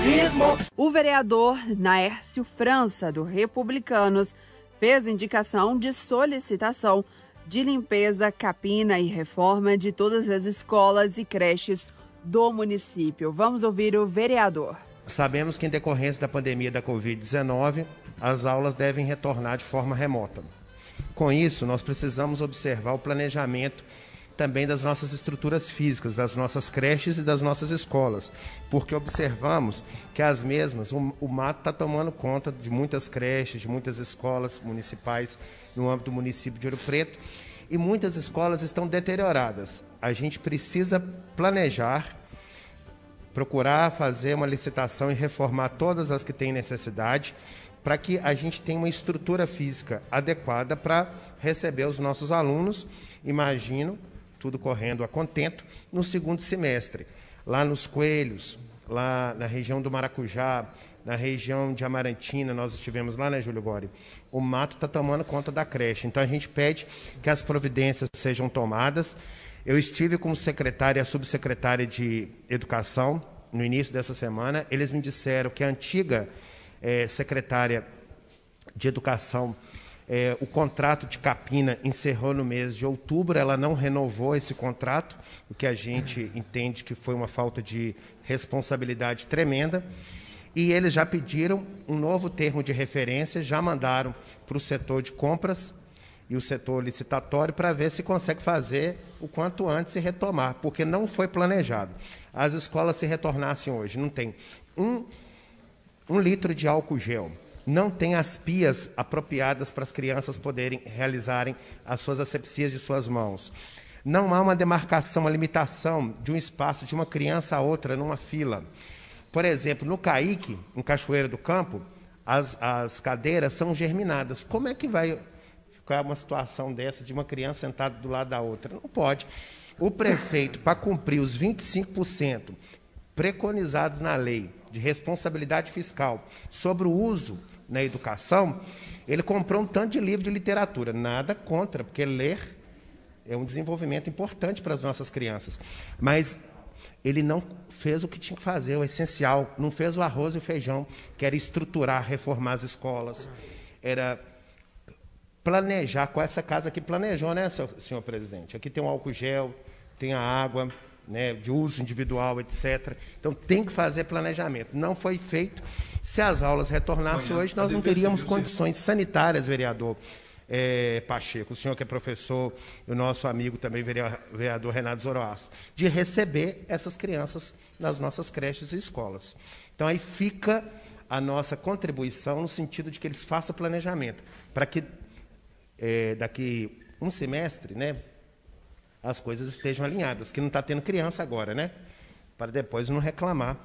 jornalismo. O vereador Naércio França, do Republicanos, fez indicação de solicitação de limpeza, capina e reforma de todas as escolas e creches do município. Vamos ouvir o vereador. Sabemos que, em decorrência da pandemia da Covid-19, as aulas devem retornar de forma remota. Com isso, nós precisamos observar o planejamento também das nossas estruturas físicas, das nossas creches e das nossas escolas, porque observamos que as mesmas, o, o mato está tomando conta de muitas creches, de muitas escolas municipais no âmbito do município de Ouro Preto, e muitas escolas estão deterioradas. A gente precisa planejar, procurar fazer uma licitação e reformar todas as que têm necessidade, para que a gente tenha uma estrutura física adequada para receber os nossos alunos, imagino, tudo correndo a contento, no segundo semestre. Lá nos Coelhos, lá na região do Maracujá, na região de Amarantina, nós estivemos lá, né, Júlio Gori? O mato está tomando conta da creche. Então a gente pede que as providências sejam tomadas. Eu estive com o secretário e a subsecretária de Educação no início dessa semana. Eles me disseram que a antiga eh, secretária de Educação é, o contrato de Capina encerrou no mês de outubro, ela não renovou esse contrato, o que a gente entende que foi uma falta de responsabilidade tremenda. E eles já pediram um novo termo de referência, já mandaram para o setor de compras e o setor licitatório para ver se consegue fazer o quanto antes e retomar, porque não foi planejado. As escolas se retornassem hoje, não tem um, um litro de álcool gel, não tem as pias apropriadas para as crianças poderem realizarem as suas asepsias de suas mãos. Não há uma demarcação, uma limitação de um espaço de uma criança a outra numa fila. Por exemplo, no Caique, em Cachoeira do Campo, as, as cadeiras são germinadas. Como é que vai ficar uma situação dessa de uma criança sentada do lado da outra? Não pode. O prefeito, para cumprir os 25% preconizados na lei de responsabilidade fiscal sobre o uso na educação, ele comprou um tanto de livro de literatura. Nada contra, porque ler é um desenvolvimento importante para as nossas crianças. Mas ele não fez o que tinha que fazer, o essencial. Não fez o arroz e o feijão, que era estruturar, reformar as escolas. Era planejar, com essa casa que planejou, né, senhor presidente? Aqui tem um álcool gel, tem a água, né, de uso individual, etc. Então tem que fazer planejamento. Não foi feito. Se as aulas retornassem hoje, nós não teríamos condições sanitárias, vereador é, Pacheco, o senhor que é professor, e o nosso amigo também, vereador Renato Zoroastro, de receber essas crianças nas nossas creches e escolas. Então aí fica a nossa contribuição no sentido de que eles façam planejamento, para que é, daqui um semestre, né, as coisas estejam alinhadas, que não está tendo criança agora, né? Para depois não reclamar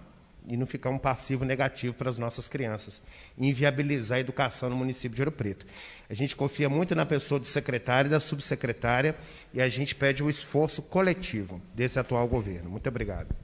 e não ficar um passivo negativo para as nossas crianças. Inviabilizar a educação no município de Ouro Preto. A gente confia muito na pessoa do secretário e da subsecretária e a gente pede o esforço coletivo desse atual governo. Muito obrigado.